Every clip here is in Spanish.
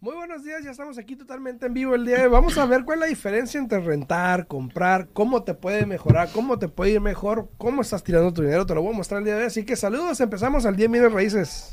Muy buenos días, ya estamos aquí totalmente en vivo el día de hoy. Vamos a ver cuál es la diferencia entre rentar, comprar, cómo te puede mejorar, cómo te puede ir mejor, cómo estás tirando tu dinero. Te lo voy a mostrar el día de hoy. Así que saludos, empezamos al día Bienes Raíces.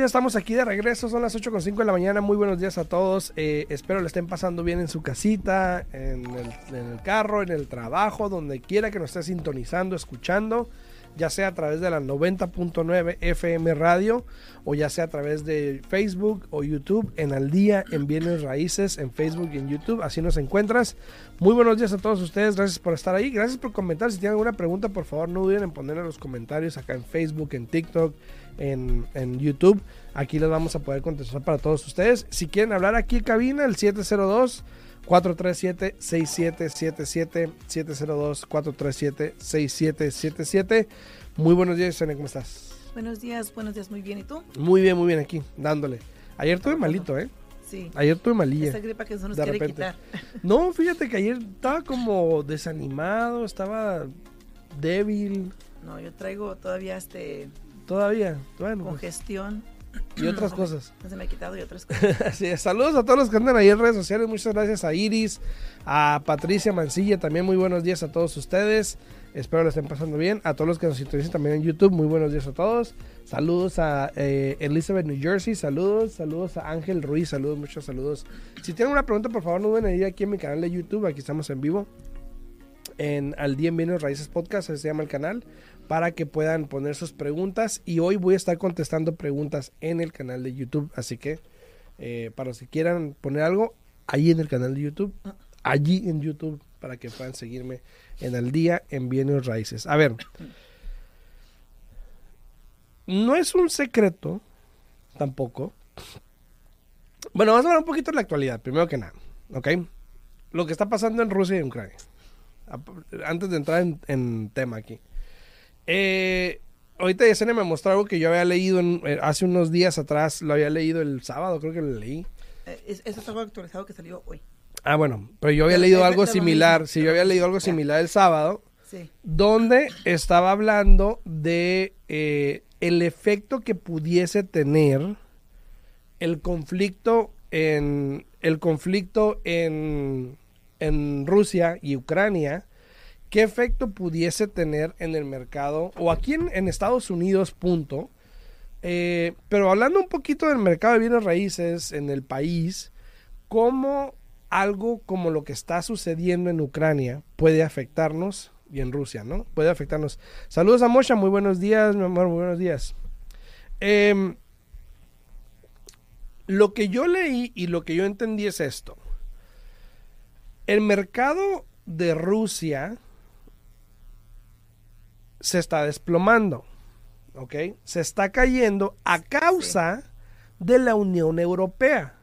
Ya estamos aquí de regreso, son las 8.05 de la mañana, muy buenos días a todos, eh, espero le estén pasando bien en su casita, en el, carro, en el trabajo, donde quiera que nos esté sintonizando, escuchando, ya sea a través de la 90.9 FM Radio o ya sea a través de Facebook o YouTube en Al Día en Bienes Raíces en Facebook y en YouTube, así nos encuentras. Muy buenos días a todos ustedes, gracias por estar ahí, gracias por comentar, si tienen alguna pregunta por favor no duden en poner en los comentarios acá en Facebook, en TikTok, en, en, YouTube. Aquí les vamos a poder contestar para todos ustedes. Si quieren hablar aquí en cabina, el 702 437 6777 702 437 6777. Muy buenos días, Sene, ¿cómo estás? Buenos días, buenos días, muy bien. ¿Y tú? Muy bien, muy bien aquí, dándole. Ayer tuve malito, ¿eh? Sí. Ayer tuve malilla. Esa gripa que se nos de quiere repente. quitar. No, fíjate que ayer estaba como desanimado, estaba débil. No, yo traigo todavía este Todavía, bueno. pues, congestión. y otras cosas. No se me ha quitado y otras cosas. Así es. Saludos a todos los que andan ahí en redes sociales. Muchas gracias a Iris, a Patricia Mancilla. También muy buenos días a todos ustedes. Espero les estén pasando bien. A todos los que nos sintonizan también en YouTube. Muy buenos días a todos. Saludos a eh, Elizabeth, New Jersey. Saludos. Saludos a Ángel Ruiz. Saludos, muchos saludos. Si tienen una pregunta, por favor, no duden en ir aquí en mi canal de YouTube. Aquí estamos en vivo. En Al Día en Bienes Raíces Podcast, así se llama el canal, para que puedan poner sus preguntas. Y hoy voy a estar contestando preguntas en el canal de YouTube. Así que eh, para los que quieran poner algo, ahí en el canal de YouTube, allí en YouTube, para que puedan seguirme en Al Día en Bienes Raíces. A ver, no es un secreto tampoco. Bueno, vamos a hablar un poquito de la actualidad, primero que nada, ¿ok? Lo que está pasando en Rusia y en Ucrania. Antes de entrar en, en tema aquí. Eh, ahorita Yesenia me mostró algo que yo había leído en- eh, hace unos días atrás, lo había leído el sábado, creo que lo leí. Eh, es- Eso es algo actualizado que salió hoy. Ah, bueno, pero yo había Pero leído algo similar, sí, yo había leído algo similar el sábado, Sí. donde estaba hablando de eh, el efecto que pudiese tener el conflicto en el conflicto en, en Rusia y Ucrania, qué efecto pudiese tener en el mercado o aquí en, en Estados Unidos, punto. Eh, pero hablando un poquito del mercado de bienes raíces en el país, cómo algo como lo que está sucediendo en Ucrania puede afectarnos y en Rusia, ¿no? Puede afectarnos. Saludos a Mosha, muy buenos días, mi amor, muy buenos días. Em, lo que yo leí y lo que yo entendí es esto. El mercado de Rusia se está desplomando, ¿ok? Se está cayendo a causa de la Unión Europea,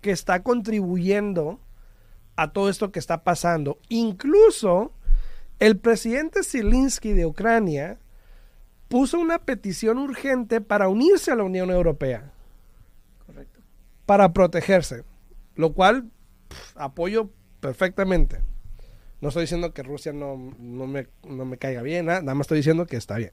que está contribuyendo a todo esto que está pasando. Incluso el presidente Zelensky de Ucrania puso una petición urgente para unirse a la Unión Europea Correcto. para protegerse, lo cual apoyo perfectamente. No estoy diciendo que Rusia no, no me, no me caiga bien, nada más estoy diciendo que está bien.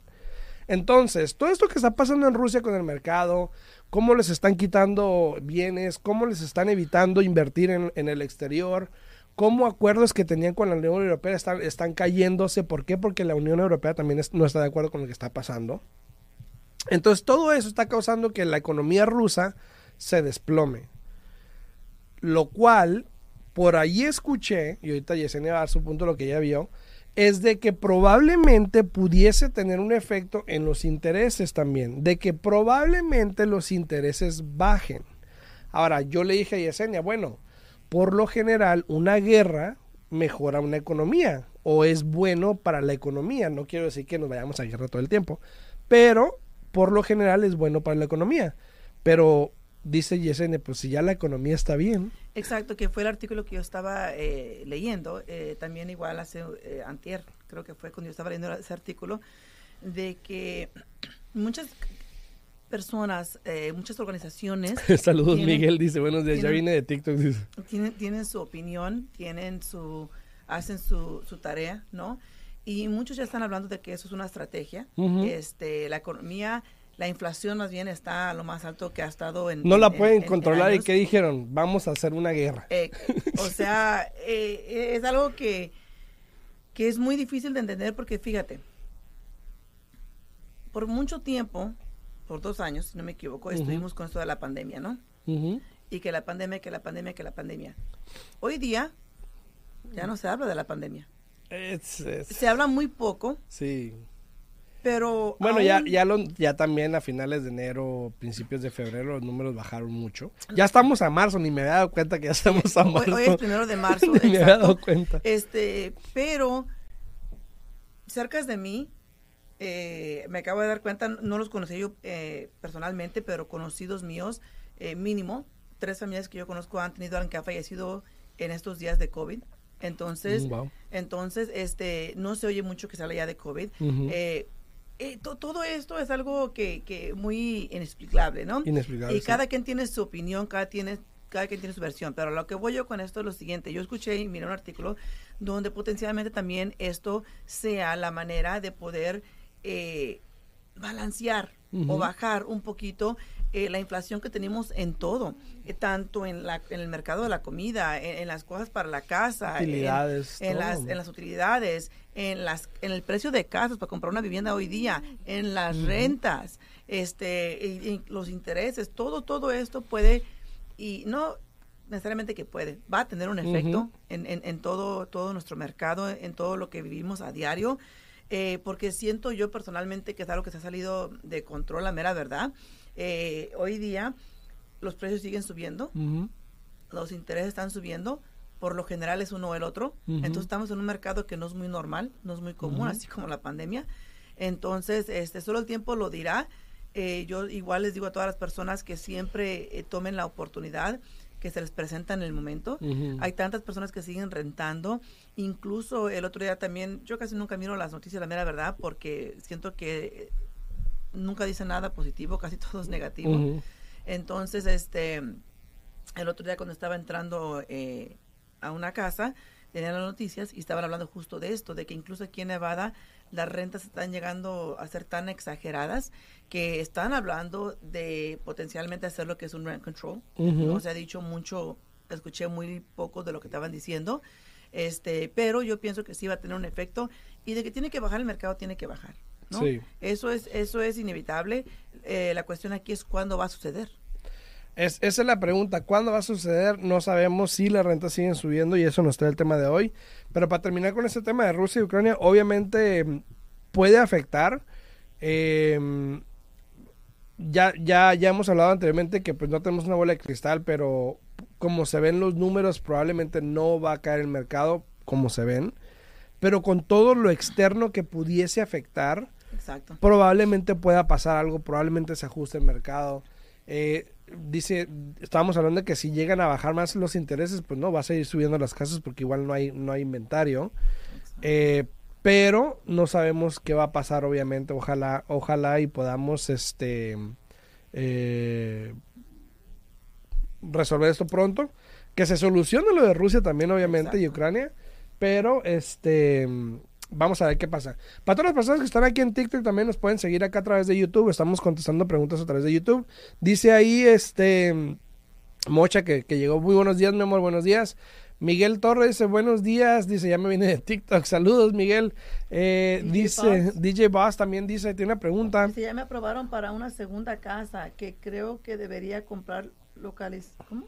Entonces, todo esto que está pasando en Rusia con el mercado, cómo les están quitando bienes, cómo les están evitando invertir en, en el exterior, cómo acuerdos que tenían con la Unión Europea están, están cayéndose. ¿Por qué? Porque la Unión Europea también no está de acuerdo con lo que está pasando. Entonces, todo eso está causando que la economía rusa se desplome. Lo cual, por ahí escuché, y ahorita Yesenia va a dar su punto de lo que ella vio, es de que probablemente pudiese tener un efecto en los intereses también, de que probablemente los intereses bajen. Ahora, yo le dije a Yesenia, bueno, por lo general una guerra mejora una economía o es bueno para la economía. No quiero decir que nos vayamos a guerra todo el tiempo, pero por lo general es bueno para la economía. Pero dice Yesenia, pues si ya la economía está bien. Exacto, que fue el artículo que yo estaba eh, leyendo, eh, también igual hace eh, antier, creo que fue cuando yo estaba leyendo ese artículo, de que muchas personas, eh, muchas organizaciones Saludos, Tienen- Miguel, dice, buenos días, ya tienen- vine de TikTok, dice. tienen, tienen su opinión, tienen su, hacen su, su tarea, ¿no? Y muchos ya están hablando de que eso es una estrategia. Ujú. este, la economía, la inflación más bien está a lo más alto que ha estado en... No la en- pueden en- en controlar y. ¿qué dijeron? Vamos a hacer una guerra. Eh, o sea, eh, es algo que, que es muy difícil de entender porque fíjate, por mucho tiempo, por dos años, si no me equivoco, estuvimos con esto de la pandemia, ¿no? Y que la pandemia, que la pandemia, que la pandemia. Hoy día ya no se habla de la pandemia. Se habla muy poco, sí. Pero... Bueno, ya, aún- ya, lo, ya también a finales de enero, principios de febrero, los números bajaron mucho. Ya estamos a marzo, ni me había dado cuenta que ya estamos a hoy, marzo. hoy es primero de marzo, ni me había dado cuenta. Este, pero cerca de mí, eh, me acabo de dar cuenta, no los conocí yo eh, personalmente, pero conocidos míos, eh, mínimo, tres familias que yo conozco han tenido alguien que ha fallecido en estos días de COVID. Entonces, Mm, wow. entonces, este, no se oye mucho que sale ya de COVID. Eh, eh, to- todo esto es algo que, que muy inexplicable, ¿no? Inexplicable. Y sí. cada quien tiene su opinión, cada, tiene, cada quien tiene su versión. Pero lo que voy yo con esto es lo siguiente. Yo escuché y miré un artículo donde potencialmente también esto sea la manera de poder eh, balancear o bajar un poquito eh, la inflación que tenemos en todo, eh, tanto en, la, en el mercado de la comida, en, en las cosas para la casa, en- Utilidades, en, las, todo. en las utilidades, en las en el precio de casas para comprar una vivienda hoy día, en las rentas, este y- y los intereses, todo todo esto puede y no necesariamente que puede, va a tener un efecto en, en, en todo todo nuestro mercado, en todo lo que vivimos a diario. eh, porque siento yo personalmente que es algo que se ha salido de control, la mera verdad. Eh, hoy día los precios siguen subiendo, los intereses están subiendo, por lo general es uno o el otro. Ujú. Entonces estamos en un mercado que no es muy normal, no es muy común, así como la pandemia. Entonces, este, solo el tiempo lo dirá. Eh, yo igual les digo a todas las personas que siempre eh, tomen la oportunidad que se les presenta en el momento. Hay tantas personas que siguen rentando. Incluso el otro día también, yo casi nunca miro las noticias, la mera verdad, porque siento que nunca dice nada positivo, casi todo es negativo. Entonces, este, el otro día cuando estaba entrando eh, a una casa, tenían las noticias y estaban hablando justo de esto, de que incluso aquí en Nevada las rentas están llegando a ser tan exageradas que están hablando de potencialmente hacer lo que es un rent control. No se ha dicho mucho, escuché muy poco de lo que estaban diciendo, este, pero yo pienso que sí va a tener un efecto y de que tiene que bajar el mercado, tiene que bajar. ¿no? Sí. Eso es, eso es inevitable. Eh, la cuestión aquí es cuándo va a suceder. Es, esa es la pregunta. ¿Cuándo va a suceder? No sabemos si las rentas siguen subiendo y eso nos trae el tema de hoy. Pero para terminar con este tema de Rusia y Ucrania, obviamente mm, puede afectar. eh, ya, ya, ya hemos hablado anteriormente que pues no tenemos una bola de cristal, pero como se ven los números, probablemente no va a caer el mercado como se ven. Pero con todo lo externo que pudiese afectar, Exacto. probablemente pueda pasar algo, probablemente se ajuste el mercado. Eh, dice, estábamos hablando de que si llegan a bajar más los intereses, pues no, va a seguir subiendo las casas porque igual no hay, no hay inventario. Eh, pero no sabemos qué va a pasar, obviamente. Ojalá, ojalá y podamos este eh, resolver esto pronto. Que se solucione lo de Rusia también, obviamente, y. Ucrania. Pero este vamos a ver qué pasa. Para todas las personas que están aquí en TikTok también nos pueden seguir acá a través de YouTube. Estamos contestando preguntas a través de YouTube. Dice ahí este Mocha que, que llegó. Muy buenos días, mi amor, buenos días. Miguel Torres dice buenos días, dice ya me viene de TikTok, saludos Miguel. Eh, DJ dice Boss. DJ Boss también dice, tiene una pregunta. Dice, ya me aprobaron para una segunda casa que creo que debería comprar localiz ¿cómo?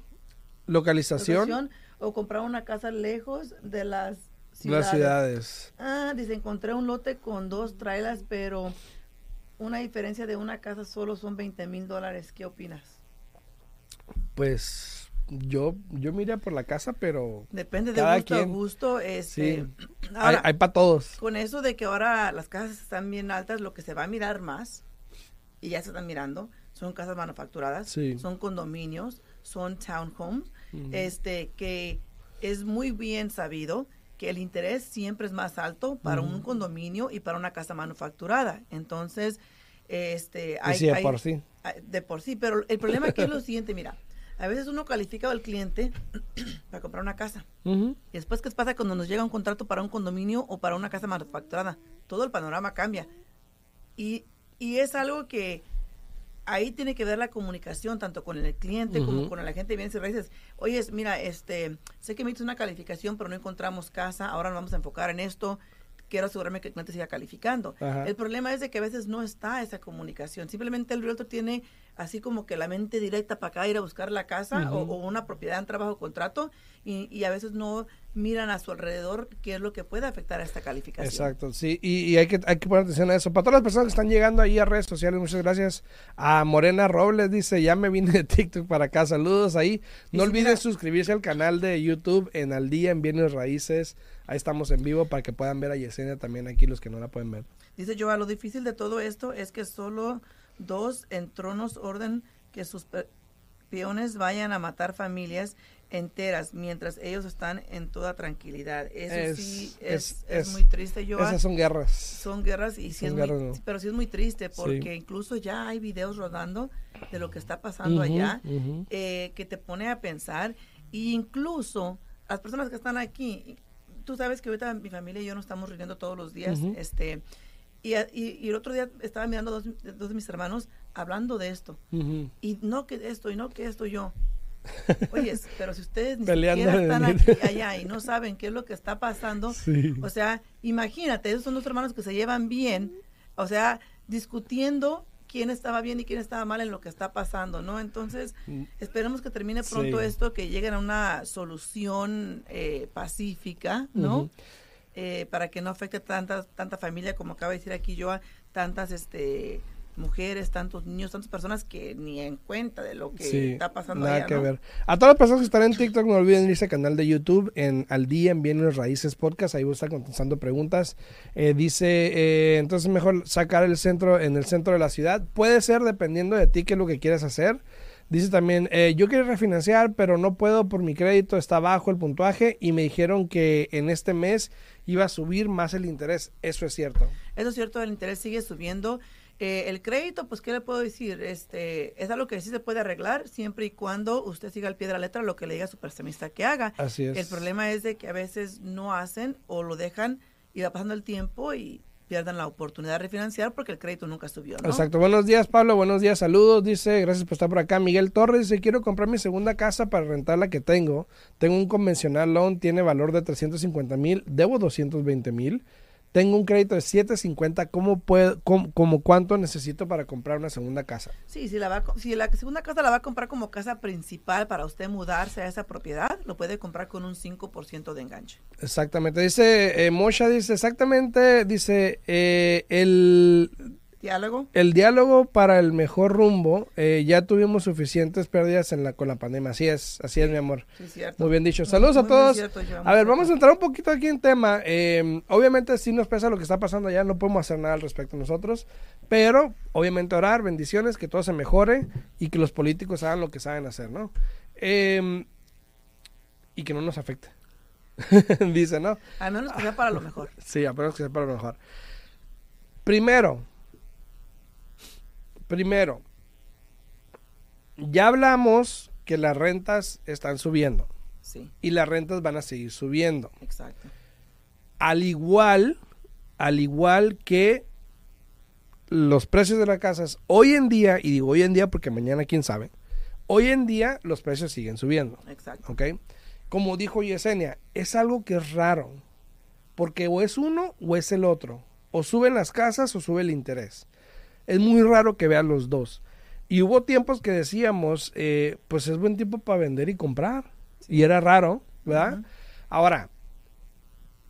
Localización o comprar una casa lejos de las ciudades. las ciudades. Ah, dice, encontré un lote con dos trailers, pero una diferencia de una casa solo son 20 mil dólares. ¿Qué opinas? Pues yo, yo miré por la casa, pero Depende de gusto quien. a gusto. Este, Sí. ahora, hay, para todos. con eso de que ahora las casas están bien altas, lo que se va a mirar más, y ya se están mirando, son casas manufacturadas, Sí. son condominios, son townhomes, Ujú. este, que es muy bien sabido que el interés siempre es más alto para un condominio y para una casa manufacturada. Entonces, este, Y sí, de por sí. Ah, de por sí, pero el problema aquí es lo siguiente, mira, a veces uno califica al cliente para comprar una casa. Y después, ¿qué pasa cuando nos llega un contrato para un condominio o para una casa manufacturada? Todo el panorama cambia. Y, y es algo que ahí tiene que ver la comunicación, tanto con el cliente como con la gente de bienes y raíces. Oye, mira, este, sé que me hizo una calificación, pero no encontramos casa, ahora nos vamos a enfocar en esto. Quiero asegurarme que el cliente siga calificando. Ajá. El problema es de que a veces no está esa comunicación. Simplemente el realtor tiene así como que la mente directa para acá ir a buscar la casa o, una propiedad en trabajo contrato y, y a veces no miran a su alrededor qué es lo que puede afectar a esta calificación. Exacto, sí, y, y hay, que, hay que poner atención a eso. Para todas las personas que están llegando ahí a redes sociales, muchas gracias. A Morena Robles dice, ya me vine de TikTok para acá, saludos ahí. No sí, olviden mira- suscribirse al canal de YouTube en Al Día en Bienes Raíces. Ahí estamos en vivo para que puedan ver a Yesenia también aquí, los que no la pueden ver. Dice Joa, lo difícil de todo esto es que solo dos en tronos orden que sus pe- peones vayan a matar familias enteras mientras ellos están en toda tranquilidad. Eso Es- sí es- es, es es- muy triste, Joa. Esas son guerras. Son guerras y sí Son guerras, muy, ¿no? pero sí es muy triste porque Sí. incluso ya hay videos rodando de lo que está pasando allá eh, que te pone a pensar y incluso las personas que están aquí tú sabes que ahorita mi familia y yo nos estamos reuniendo todos los días este y, y- y el otro día estaba mirando dos, dos de mis hermanos hablando de esto y no que esto y no que esto yo oye pero si ustedes ni Peleando siquiera están aquí allá y no saben qué es lo que está pasando Sí. o sea, imagínate, esos son dos hermanos que se llevan bien, o sea, discutiendo quién estaba bien y quién estaba mal en lo que está pasando, ¿no? Entonces, esperemos que termine pronto Sí. esto, que lleguen a una solución eh, pacífica, ¿no? Eh, para que no afecte tanta, tanta familia, como acaba de decir aquí yo, tantas este, mujeres, tantos niños, tantas personas que ni en cuenta de lo que Sí, está pasando nada allá, que ¿no? ver. A todas las personas que están en TikTok, no olviden irse al canal de YouTube en Al Día en Bienes Raíces Podcast. Ahí voy a estar contestando preguntas. Eh, dice, eh, entonces mejor sacar el centro en el centro de la ciudad. Puede ser dependiendo de ti qué es lo que quieres hacer. Dice también, eh, yo quiero refinanciar, pero no puedo por mi crédito, está bajo el puntuaje y me dijeron que en este mes iba a subir más el interés. Eso es cierto. Eso es cierto, el interés sigue subiendo. Eh, el crédito, pues, ¿qué le puedo decir? Este, es algo que sí se puede arreglar siempre y cuando usted siga al pie de la letra lo que le diga su prestamista que haga. Así es. El problema es de que a veces no hacen o lo dejan y va pasando el tiempo y pierdan la oportunidad de refinanciar porque el crédito nunca subió. Exacto. Buenos días, Pablo. Buenos días, saludos. Dice, gracias por estar por acá. Miguel Torres dice, quiero comprar mi segunda casa para rentar la que tengo. Tengo un convencional loan, tiene valor de 350 mil, debo 220 mil. Tengo un crédito de 750. ¿Cómo puedo, cómo, cómo cuánto necesito para comprar una segunda casa? Sí, si, la va, si la segunda casa la va a comprar como casa principal para usted mudarse a esa propiedad, lo puede comprar con un 5% de enganche. Exactamente. Dice, eh, Mosha dice, exactamente, dice, eh, el, ¿Diálogo? el diálogo para el mejor rumbo, eh, ya tuvimos suficientes pérdidas en la, con la pandemia. Así es, así es, mi amor. Sí, cierto. Muy bien dicho. Saludos a muy, todos. cierto, a ver, vamos a entrar un poquito aquí en tema. Eh, obviamente sí nos pesa lo que está pasando allá, no podemos hacer nada al respecto nosotros, pero obviamente orar, bendiciones, que todo se mejore y que los políticos hagan lo que saben hacer, ¿no? Eh, y que no nos afecte. Dice, ¿no? Al menos que sea para lo mejor. Sí, apenas que sea para lo mejor. Primero, primero, ya hablamos que las rentas están subiendo Sí, y las rentas van a seguir subiendo. exacto. Al igual, al igual que los precios de las casas hoy en día, y digo hoy en día porque mañana quién sabe, hoy en día los precios siguen subiendo. Exacto. ¿ok? Como dijo Yesenia, es algo que es raro, porque o es uno o es el otro, o suben las casas o sube el interés. Es muy raro que vean los dos. Y hubo tiempos que decíamos, eh, pues es buen tiempo para vender y comprar. Y era raro, ¿verdad? Ahora,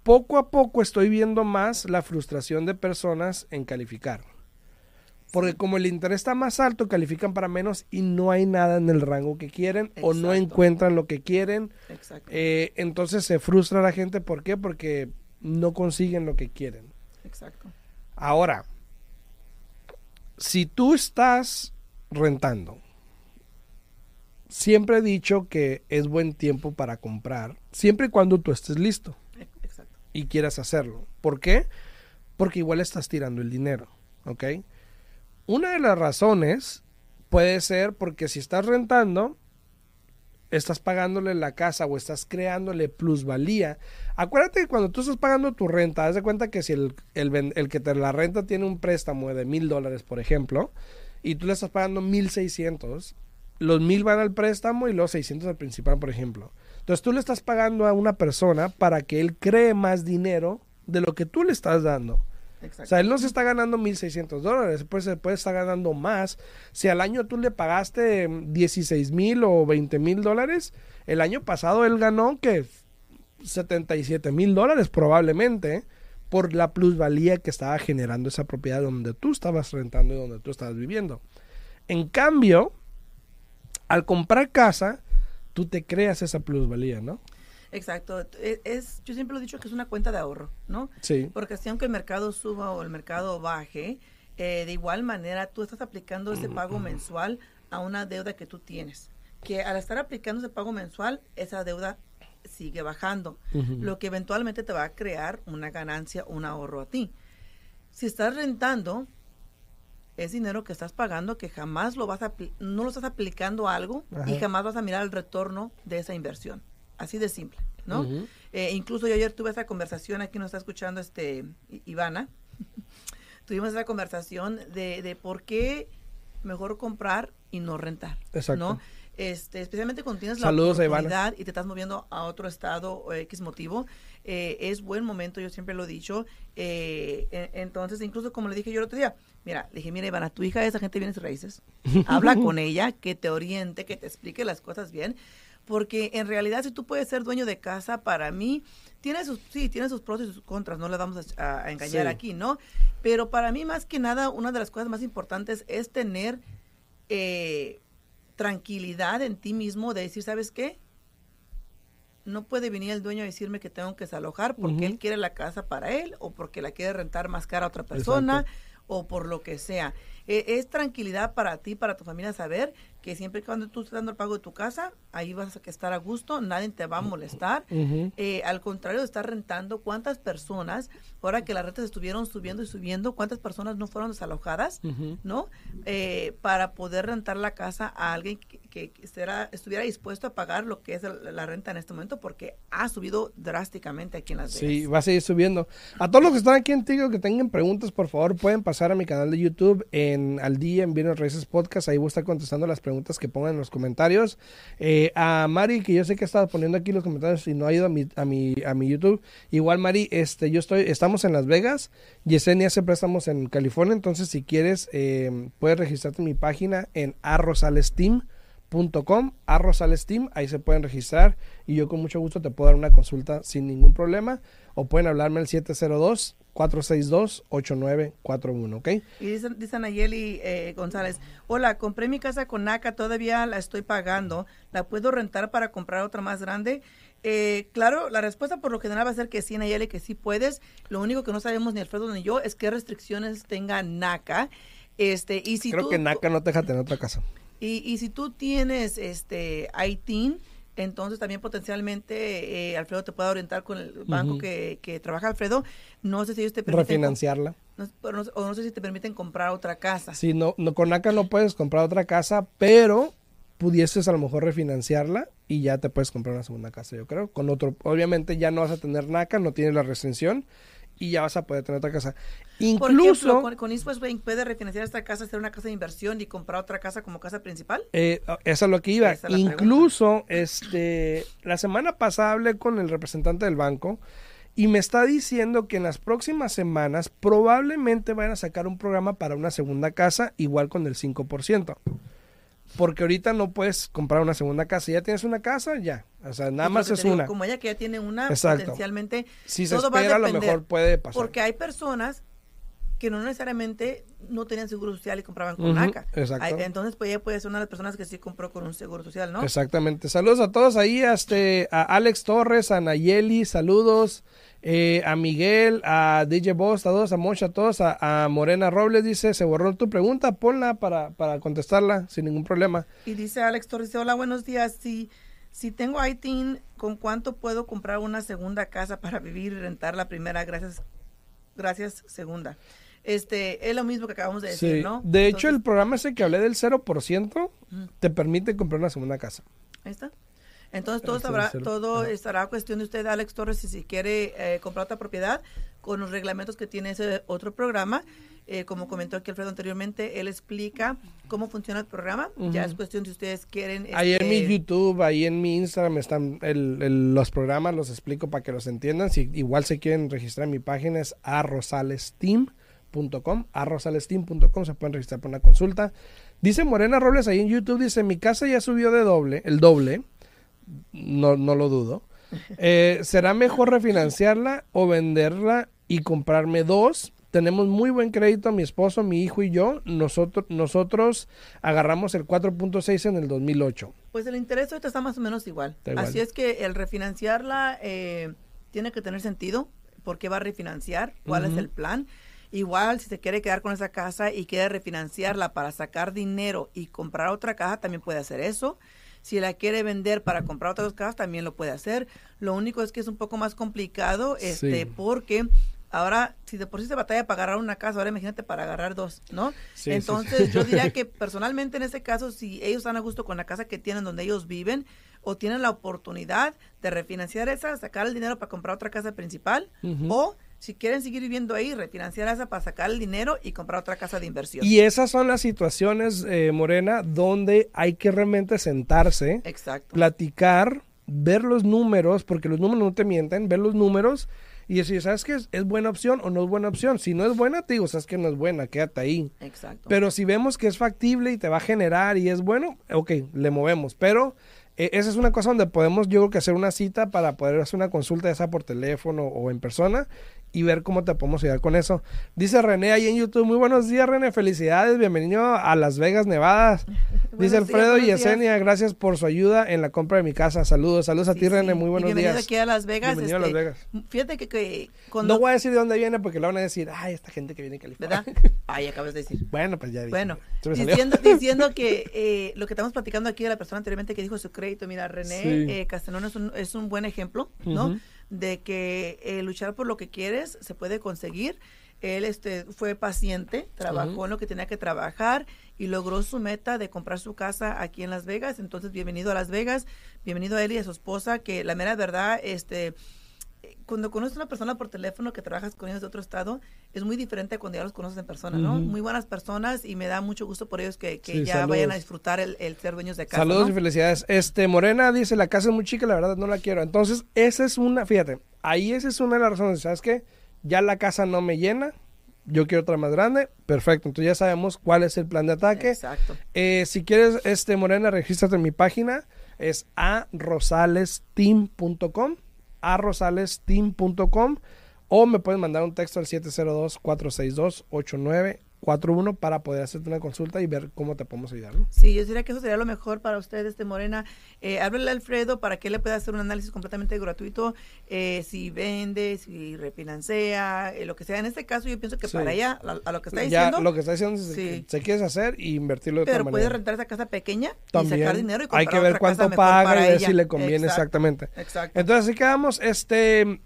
poco a poco estoy viendo más la frustración de personas en calificar. Porque como el interés está más alto, califican para menos y no hay nada en el rango que quieren o no encuentran lo que quieren. Exacto. Eh, entonces se frustra la gente. ¿Por qué? Porque no consiguen lo que quieren. Exacto. Ahora, si tú estás rentando, siempre he dicho que es buen tiempo para comprar, siempre y cuando tú estés listo Exacto. y quieras hacerlo. ¿Por qué? Porque igual estás tirando el dinero, ¿ok? Una de las razones puede ser porque si estás rentando, estás pagándole la casa o estás creándole plusvalía. Acuérdate que cuando tú estás pagando tu renta, haz de cuenta que si el, el, el que te la renta tiene un préstamo de mil dólares, por ejemplo, y tú le estás pagando mil seiscientos, los mil van al préstamo y los 600 al principal, por ejemplo. Entonces tú le estás pagando a una persona para que él cree más dinero de lo que tú le estás dando. O sea, él no se está ganando 1.600 dólares, pues se puede estar ganando más. Si al año tú le pagaste 16 mil o 20 mil dólares, el año pasado él ganó que 77 mil dólares probablemente por la plusvalía que estaba generando esa propiedad donde tú estabas rentando y donde tú estabas viviendo. En cambio, al comprar casa, tú te creas esa plusvalía, ¿no? Exacto. Es, es- yo siempre lo he dicho que es una cuenta de ahorro, ¿no? Sí. Porque así aunque el mercado suba o el mercado baje, eh, de igual manera tú estás aplicando ese pago mensual a una deuda que tú tienes. Que al estar aplicando ese pago mensual, esa deuda sigue bajando, lo que eventualmente te va a crear una ganancia, un ahorro a ti. Si estás rentando, es dinero que estás pagando que jamás lo vas a, no lo estás aplicando a algo y jamás vas a mirar el retorno de esa inversión. Así de simple, ¿no? Eh, incluso yo ayer tuve esa conversación, aquí nos está escuchando este Ivana, tuvimos esa conversación de, de por qué mejor comprar y no rentar, Exacto. ¿no? Este, especialmente cuando tienes Saludos la oportunidad y te estás moviendo a otro estado o X motivo, eh, es buen momento, yo siempre lo he dicho. eh, entonces, incluso como le dije yo el otro día, mira, le dije, mira Ivana, tu hija es agente de bienes y raíces, habla con ella, que te oriente, que te explique las cosas bien, porque en realidad si tú puedes ser dueño de casa, para mí, tiene sus, sí, tiene sus pros y sus contras, no le vamos a, a engañar Sí. aquí, ¿no? Pero para mí, más que nada, una de las cosas más importantes es tener eh, tranquilidad en ti mismo de decir, ¿sabes qué? No puede venir el dueño a decirme que tengo que desalojar porque él quiere la casa para él o porque la quiere rentar más cara a otra persona Exacto. o por lo que sea. Eh, es tranquilidad para ti, para tu familia saber que siempre y cuando tú estés dando el pago de tu casa, ahí vas a estar a gusto, nadie te va a molestar. Eh, al contrario de estar rentando, ¿cuántas personas, ahora que las rentas estuvieron subiendo y subiendo, cuántas personas no fueron desalojadas. ¿no? Eh, para poder rentar la casa a alguien que, que- que será- estuviera dispuesto a pagar lo que es el- la renta en este momento, porque ha subido drásticamente aquí en Las Vegas. Sí, va a seguir subiendo. A todos los que están aquí en Tigo que tengan preguntas, por favor, pueden pasar a mi canal de YouTube Al Día en Bienes Raíces Podcast. Ahí voy a estar contestando las preguntas que pongan en los comentarios. Eh, a Mari, que yo sé que estaba poniendo aquí los comentarios y no ha ido a mi, a mi, a mi YouTube. Igual, Mari, este, yo estoy, estamos en Las Vegas. Yesenia hace préstamos en California. Entonces, si quieres, eh, puedes registrarte en mi página en arrosalesteam.com, arrosalesteam, ahí se pueden registrar y yo con mucho gusto te puedo dar una consulta sin ningún problema o pueden hablarme al 702-462-8941, ¿ok? Y dicen, dice Nayeli eh, González, hola, compré mi casa con NACA, todavía la estoy pagando, ¿la puedo rentar para comprar otra más grande? Eh, claro, la respuesta por lo general va a ser que sí, Nayeli, que sí puedes. Lo único que no sabemos ni Alfredo ni yo es qué restricciones tenga NACA. Este, y si Creo tú, que NACA no te deja tener otra casa. Y, y si tú tienes este ITIN, entonces también potencialmente eh, Alfredo te puede orientar con el banco que, que trabaja Alfredo. No sé si ellos te permiten... Refinanciarla. no- pero no- o no sé si te permiten comprar otra casa. Sí, no, no, con NACA no puedes comprar otra casa, pero pudieses a lo mejor refinanciarla y ya te puedes comprar una segunda casa, yo creo. Con otro, obviamente ya no vas a tener NACA, no tienes la restricción y ya vas a poder tener otra casa. Por Incluso, ejemplo, con, con East West Bank puede refinanciar esta casa, hacer una casa de inversión y comprar otra casa como casa principal. eh, eso es lo que iba. Es Incluso, este, la semana pasada hablé con el representante del banco y me está diciendo que en las próximas semanas probablemente van a sacar un programa para una segunda casa igual con el 5%. Porque ahorita no puedes comprar una segunda casa. Ya tienes una casa, ya. O sea, nada más es digo, una. Como ella que ya tiene una, Exacto. potencialmente Si se va a espera, a lo mejor puede pasar. Porque hay personas que no necesariamente no tenían seguro social y compraban con Ujú, NACA. exacto. Ay, Entonces, pues ella puede ser una de las personas que sí compró con un seguro social, ¿no? Exactamente. Saludos a todos ahí, este, a Alex Torres, a Nayeli, saludos, eh, a Miguel, a DJ Boss, a todos, a Mocha, a todos, a, a Morena Robles, dice, se borró tu pregunta, ponla para, para contestarla sin ningún problema. Y dice Alex Torres, hola, buenos días. Si, si tengo ITIN, ¿con cuánto puedo comprar una segunda casa para vivir y rentar la primera? Gracias, gracias, segunda. Este, es lo mismo que acabamos de decir, Sí. ¿no? De hecho, el programa ese que hablé del 0% Ujú. te permite comprar una segunda casa. Ahí está. Entonces todo, sabrá, todo estará cuestión de usted, Alex Torres, si, si quiere eh, comprar otra propiedad con los reglamentos que tiene ese otro programa. Eh, como comentó aquí Alfredo anteriormente, él explica cómo funciona el programa. Ya es cuestión si ustedes quieren. Ahí en mi este, YouTube, ahí en mi Instagram están el- el- los programas, los explico para que los entiendan. Si igual se quieren registrar en mi página es arrosalesteam.com, arrosalesteam.com, se pueden registrar para una consulta. Dice Morena Robles ahí en YouTube, dice, mi casa ya subió de doble, el doble, no, no lo dudo. Eh, ¿Será mejor refinanciarla o venderla y comprarme dos? Tenemos muy buen crédito, mi esposo, mi hijo y yo. Nosotros, nosotros agarramos el 4.6 en el 2008. Pues el interés ahorita está más o menos igual. Así es que el refinanciarla eh, tiene que tener sentido. ¿Por qué va a refinanciar? ¿Cuál es el plan? Igual, si se quiere quedar con esa casa y quiere refinanciarla para sacar dinero y comprar otra casa, también puede hacer eso. Si la quiere vender para comprar otras casas, también lo puede hacer. Lo único es que es un poco más complicado, este, Sí. porque ahora, si de por sí se batalla para agarrar una casa, ahora imagínate para agarrar dos, ¿no? Sí, Entonces, sí. yo diría que personalmente en este caso, si ellos están a gusto con la casa que tienen donde ellos viven o tienen la oportunidad de refinanciar esa, sacar el dinero para comprar otra casa principal o si quieren seguir viviendo ahí, refinanciar esa para sacar el dinero y comprar otra casa de inversión. Y esas son las situaciones, eh, Morena, donde hay que realmente sentarse, Exacto. platicar, ver los números, porque los números no te mienten, ver los números y decir, ¿sabes qué? ¿Es, buena opción o no es buena opción? Si no es buena, te digo, ¿sabes que no es buena? Quédate ahí. Exacto. Pero si vemos que es factible y te va a generar y es bueno, ok, le movemos. Pero eh, esa es una cosa donde podemos, yo creo que hacer una cita para poder hacer una consulta, ya sea por teléfono o en persona, y ver cómo te podemos ayudar con eso. Dice René ahí en YouTube, muy buenos días René, felicidades, bienvenido a Las Vegas, Nevada. Dice días, Alfredo y días. Yesenia, gracias por su ayuda en la compra de mi casa. Saludos, saludos a Sí, ti René, sí. muy Y buenos bienvenido días. aquí a Las Vegas. Bienvenido a Las este, Vegas. Fíjate que, que cuando... No voy a decir de dónde viene porque le van a decir, ay, esta gente que viene de California. ¿Verdad? Ay, acabas de decir. bueno, pues ya dije. Bueno, diciendo, diciendo que eh, lo que estamos platicando aquí de la persona anteriormente que dijo su crédito, mira, René Sí. eh, Castellón es un, es un buen ejemplo, ¿no? De que eh, luchar por lo que quieres se puede conseguir. Él este, fue paciente, trabajó en lo que tenía que trabajar y logró su meta de comprar su casa aquí en Las Vegas. Entonces, bienvenido a Las Vegas, bienvenido a él y a su esposa, que la mera verdad, este, cuando conoces a una persona por teléfono que trabajas con ellos de otro estado, es muy diferente a cuando ya los conoces en persona, ¿no? Muy buenas personas y me da mucho gusto por ellos que, que Sí, ya saludos. vayan a disfrutar el, el ser dueños de casa. Saludos ¿no? y felicidades. Este, Morena dice, la casa es muy chica, la verdad no la quiero. Entonces, esa es una, fíjate, ahí esa es una de las razones, ¿sabes qué? Ya la casa no me llena, yo quiero otra más grande, perfecto. Entonces ya sabemos cuál es el plan de ataque. Exacto. Eh, si quieres, este, Morena, regístrate en mi página, es a rosalesteam.com, a rosalesteam.com, o me puedes mandar un texto al 702-462-8941 para poder hacerte una consulta y ver cómo te podemos ayudar. ¿no? Sí, yo diría que eso sería lo mejor para usted, este Morena. Eh, háblale a Alfredo para que él le pueda hacer un análisis completamente gratuito, eh, si vende, si refinancia, eh, lo que sea. En este caso, yo pienso que Sí. para ella, a, a lo que está ya diciendo, lo que está diciendo es Sí. que se quieres hacer y invertirlo de pero otra puede manera. rentar esa casa pequeña y También sacar dinero y comprar hay que ver otra cuánto paga y ver ella. si le conviene Exacto, exactamente. Exacto. Entonces así quedamos, este,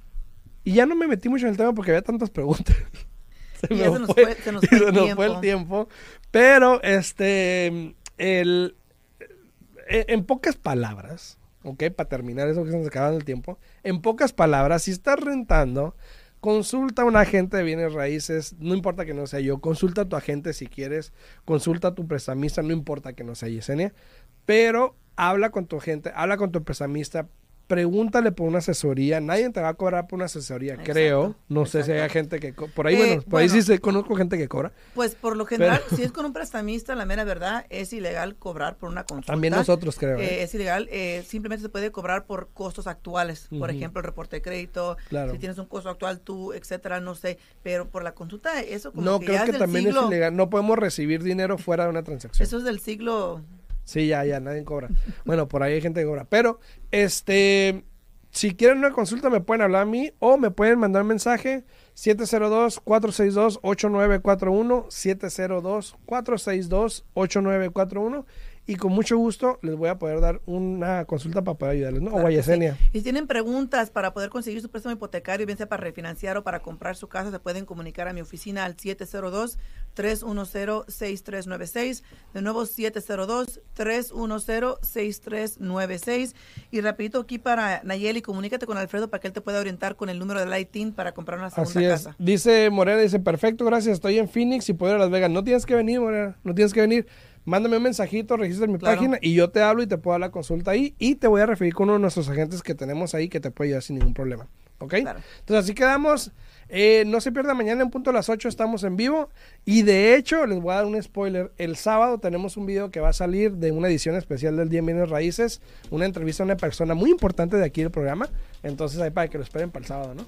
y ya no me metí mucho en el tema porque había tantas preguntas. Se, Y se nos fue, fue- se nos fue el se nos tiempo. fue el tiempo. Pero, este, el, en, en pocas palabras, ok, para terminar eso que se nos acaba el tiempo, en pocas palabras, si estás rentando, consulta a un agente de bienes raíces, no importa que no sea yo, consulta a tu agente si quieres, consulta a tu prestamista, no importa que no sea Yesenia, pero habla con tu agente, habla con tu prestamista, pregúntale por una asesoría. Nadie te va a cobrar por una asesoría, creo. No sé si hay gente que... Por ahí, Eh, bueno, por ahí sí se conozco gente que cobra. Pues por lo general, si es con un prestamista, la mera verdad, es ilegal cobrar por una consulta. También nosotros, creo. ¿eh? Eh, es ilegal, eh, simplemente se puede cobrar por costos actuales, por ejemplo, el reporte de crédito, Claro. si tienes un costo actual tú, etcétera, no sé, pero por la consulta, eso como no, que creo ya que es del también siglo, es ilegal. No podemos recibir dinero fuera de una transacción. eso es del siglo, Sí, ya, ya, nadie cobra. Bueno, por ahí hay gente que cobra. Pero, este, si quieren una consulta, me pueden hablar a mí o me pueden mandar mensaje 702-462-8941, 702-462-8941 y con mucho gusto les voy a poder dar una consulta para poder ayudarles, ¿no? O Claro sí. Guayesenia. Y si tienen preguntas para poder conseguir su préstamo hipotecario, bien sea para refinanciar o para comprar su casa, se pueden comunicar a mi oficina al 702-310-6396. De nuevo, 702-310-6396. Y rapidito aquí para Nayeli, comunícate con Alfredo para que él te pueda orientar con el número del ITIN para comprar una segunda Así es. casa. Dice Morena, dice, perfecto, gracias, estoy en Phoenix y puedo ir a Las Vegas. No tienes que venir, Morena, no tienes que venir. Mándame un mensajito, registra mi Claro. página y yo te hablo y te puedo dar la consulta ahí y te voy a referir con uno de nuestros agentes que tenemos ahí que te puede ayudar sin ningún problema. ¿Ok? Claro. Entonces así quedamos. Eh, no se pierda mañana en punto a las 8 estamos en vivo. Y de hecho, les voy a dar un spoiler. El sábado tenemos un video que va a salir de una edición especial del Día en Bienes Raíces. Una entrevista a una persona muy importante de aquí del programa. Entonces ahí para que lo esperen para el sábado, ¿no?